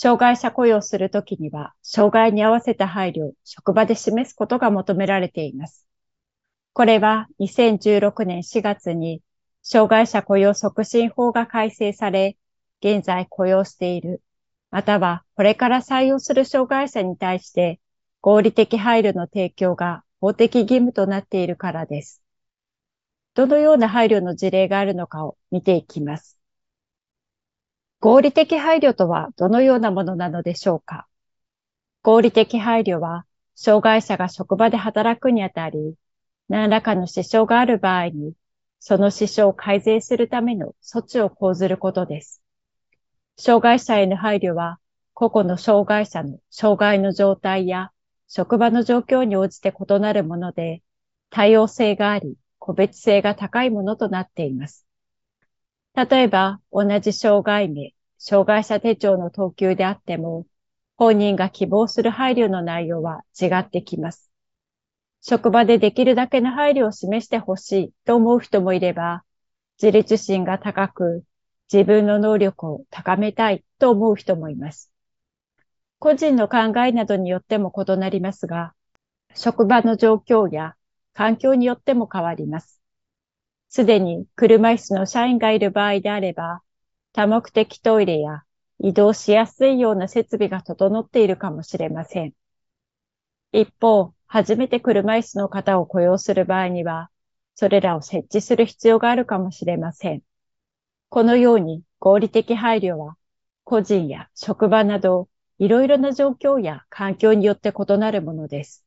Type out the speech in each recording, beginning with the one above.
障害者雇用するときには、障害に合わせた配慮を職場で示すことが求められています。これは2016年4月に障害者雇用促進法が改正され、現在雇用している、またはこれから採用する障害者に対して合理的配慮の提供が法的義務となっているからです。どのような配慮の事例があるのかを見ていきます。合理的配慮とはどのようなものなのでしょうか？合理的配慮は、障害者が職場で働くにあたり、何らかの支障がある場合に、その支障を改善するための措置を講ずることです。障害者への配慮は、個々の障害者の障害の状態や職場の状況に応じて異なるもので、多様性があり、個別性が高いものとなっています。例えば、同じ障害名、障害者手帳の等級であっても、本人が希望する配慮の内容は違ってきます。職場でできるだけの配慮を示してほしいと思う人もいれば、自立心が高く、自分の能力を高めたいと思う人もいます。個人の考えなどによっても異なりますが、職場の状況や環境によっても変わります。すでに車椅子の社員がいる場合であれば、多目的トイレや移動しやすいような設備が整っているかもしれません。一方、初めて車椅子の方を雇用する場合には、それらを設置する必要があるかもしれません。このように合理的配慮は、個人や職場など、いろいろな状況や環境によって異なるものです。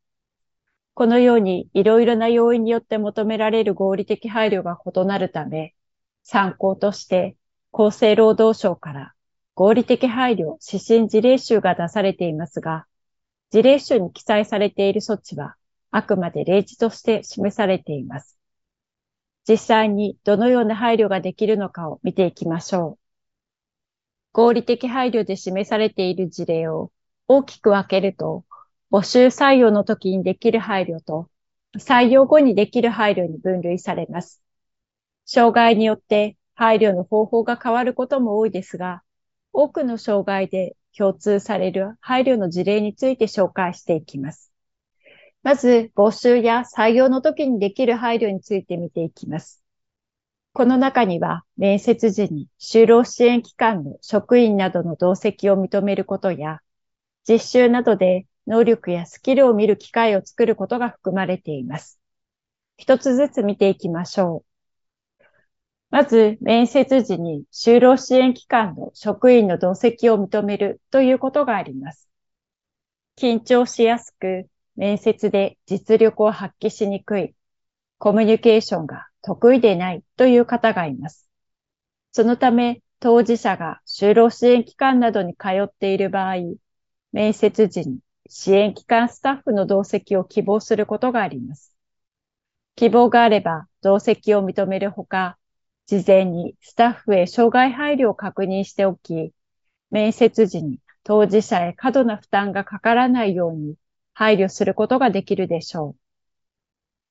このようにいろいろな要因によって求められる合理的配慮が異なるため、参考として厚生労働省から合理的配慮指針事例集が出されていますが、事例集に記載されている措置はあくまで例示として示されています。実際にどのような配慮ができるのかを見ていきましょう。合理的配慮で示されている事例を大きく分けると募集採用の時にできる配慮と、採用後にできる配慮に分類されます。障害によって配慮の方法が変わることも多いですが、多くの障害で共通される配慮の事例について紹介していきます。まず、募集や採用の時にできる配慮について見ていきます。この中には、面接時に就労支援機関の職員などの同席を認めることや、実習などで能力やスキルを見る機会を作ることが含まれています。一つずつ見ていきましょう。まず、面接時に就労支援機関の職員の同席を認めるということがあります。緊張しやすく、面接で実力を発揮しにくい、コミュニケーションが得意でないという方がいます。そのため、当事者が就労支援機関などに通っている場合、面接時に支援機関スタッフの同席を希望することがあります。希望があれば同席を認めるほか、事前にスタッフへ障害配慮を確認しておき、面接時に当事者へ過度な負担がかからないように配慮することができるでしょう。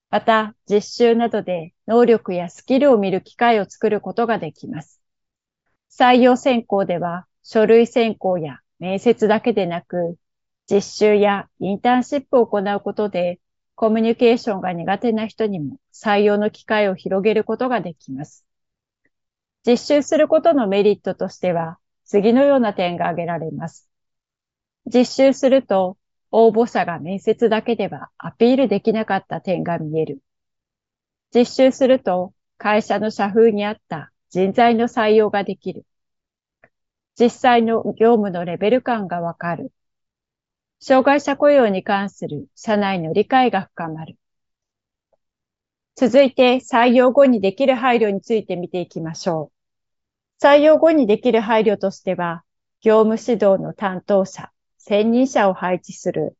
また、実習などで能力やスキルを見る機会を作ることができます。採用選考では書類選考や面接だけでなく、実習やインターンシップを行うことで、コミュニケーションが苦手な人にも採用の機会を広げることができます。実習することのメリットとしては、次のような点が挙げられます。実習すると、応募者が面接だけではアピールできなかった点が見える。実習すると、会社の社風に合った人材の採用ができる。実際の業務のレベル感がわかる。障害者雇用に関する社内の理解が深まる。続いて採用後にできる配慮について見ていきましょう。採用後にできる配慮としては、業務指導の担当者、専任者を配置する。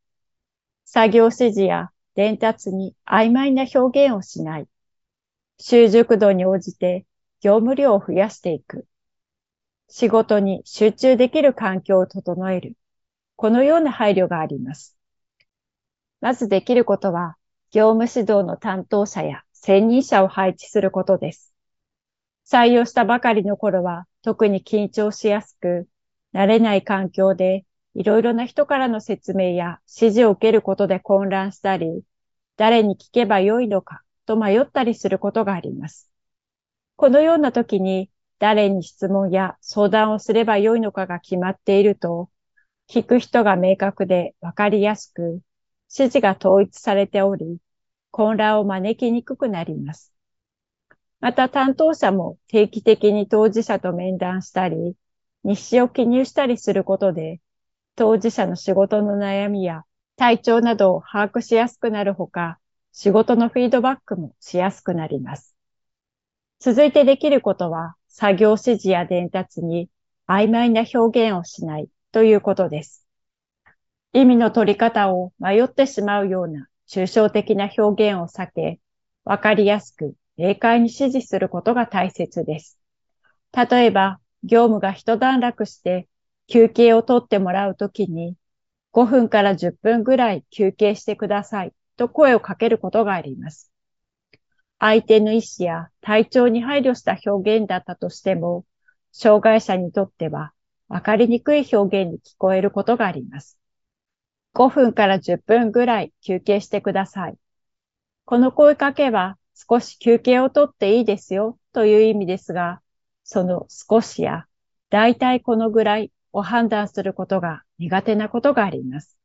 作業指示や伝達に曖昧な表現をしない。習熟度に応じて業務量を増やしていく。仕事に集中できる環境を整える。このような配慮があります。まずできることは、業務指導の担当者や専任者を配置することです。採用したばかりの頃は特に緊張しやすく、慣れない環境でいろいろな人からの説明や指示を受けることで混乱したり、誰に聞けばよいのかと迷ったりすることがあります。このような時に誰に質問や相談をすればよいのかが決まっていると、聞く人が明確でわかりやすく、指示が統一されており、混乱を招きにくくなります。また担当者も定期的に当事者と面談したり、日誌を記入したりすることで、当事者の仕事の悩みや体調などを把握しやすくなるほか、仕事のフィードバックもしやすくなります。続いてできることは、作業指示や伝達に曖昧な表現をしないということです。意味の取り方を迷ってしまうような抽象的な表現を避け、わかりやすく明快に指示することが大切です。例えば、業務が一段落して休憩をとってもらうときに、5分から10分ぐらい休憩してくださいと声をかけることがあります。相手の意思や体調に配慮した表現だったとしても、障害者にとっては分かりにくい表現に聞こえることがあります。5分から10分ぐらい休憩してください。この声かけは少し休憩をとっていいですよという意味ですが、その少しや大体このぐらいを判断することが苦手なことがあります。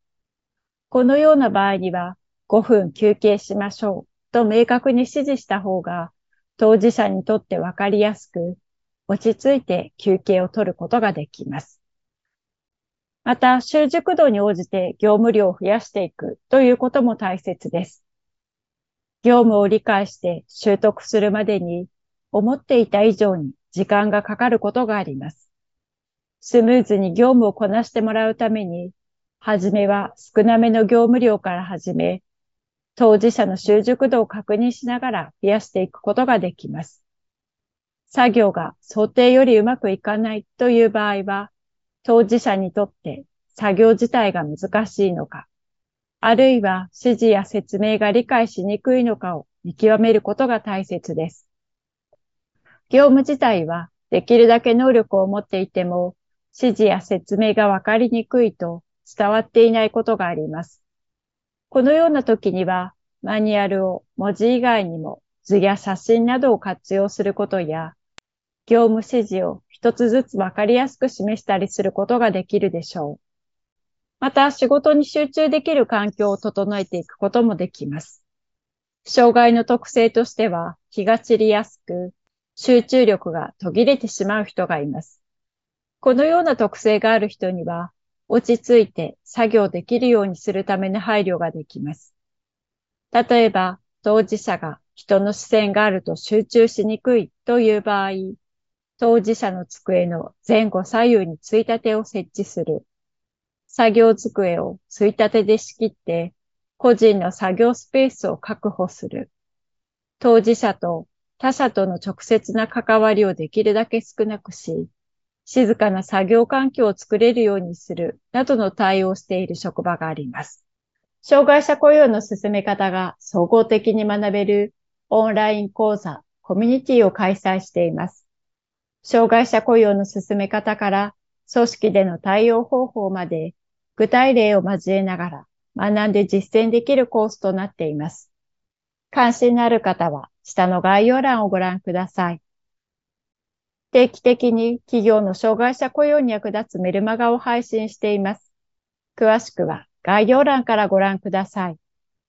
このような場合には5分休憩しましょうと明確に指示した方が当事者にとってわかりやすく落ち着いて休憩を取ることができます。また、習熟度に応じて業務量を増やしていくということも大切です。業務を理解して習得するまでに思っていた以上に時間がかかることがあります。スムーズに業務をこなしてもらうために、はじめは少なめの業務量から始め、当事者の習熟度を確認しながら増やしていくことができます。作業が想定よりうまくいかないという場合は、当事者にとって作業自体が難しいのか、あるいは指示や説明が理解しにくいのかを見極めることが大切です。業務自体はできるだけ能力を持っていても、指示や説明がわかりにくいと伝わっていないことがあります。このような時には、マニュアルを文字以外にも図や写真などを活用することや、業務指示を一つずつわかりやすく示したりすることができるでしょう。また、仕事に集中できる環境を整えていくこともできます。障害の特性としては、気が散りやすく、集中力が途切れてしまう人がいます。このような特性がある人には、落ち着いて作業できるようにするための配慮ができます。例えば、当事者が人の視線があると集中しにくいという場合、当事者の机の前後左右についたてを設置する。作業机をついたてで仕切って、個人の作業スペースを確保する。当事者と他者との直接な関わりをできるだけ少なくし、静かな作業環境を作れるようにするなどの対応している職場があります。障害者雇用の進め方が総合的に学べるオンライン講座、コミュニティを開催しています。障害者雇用の進め方から組織での対応方法まで具体例を交えながら学んで実践できるコースとなっています。関心のある方は下の概要欄をご覧ください。定期的に企業の障害者雇用に役立つメルマガを配信しています。詳しくは概要欄からご覧ください。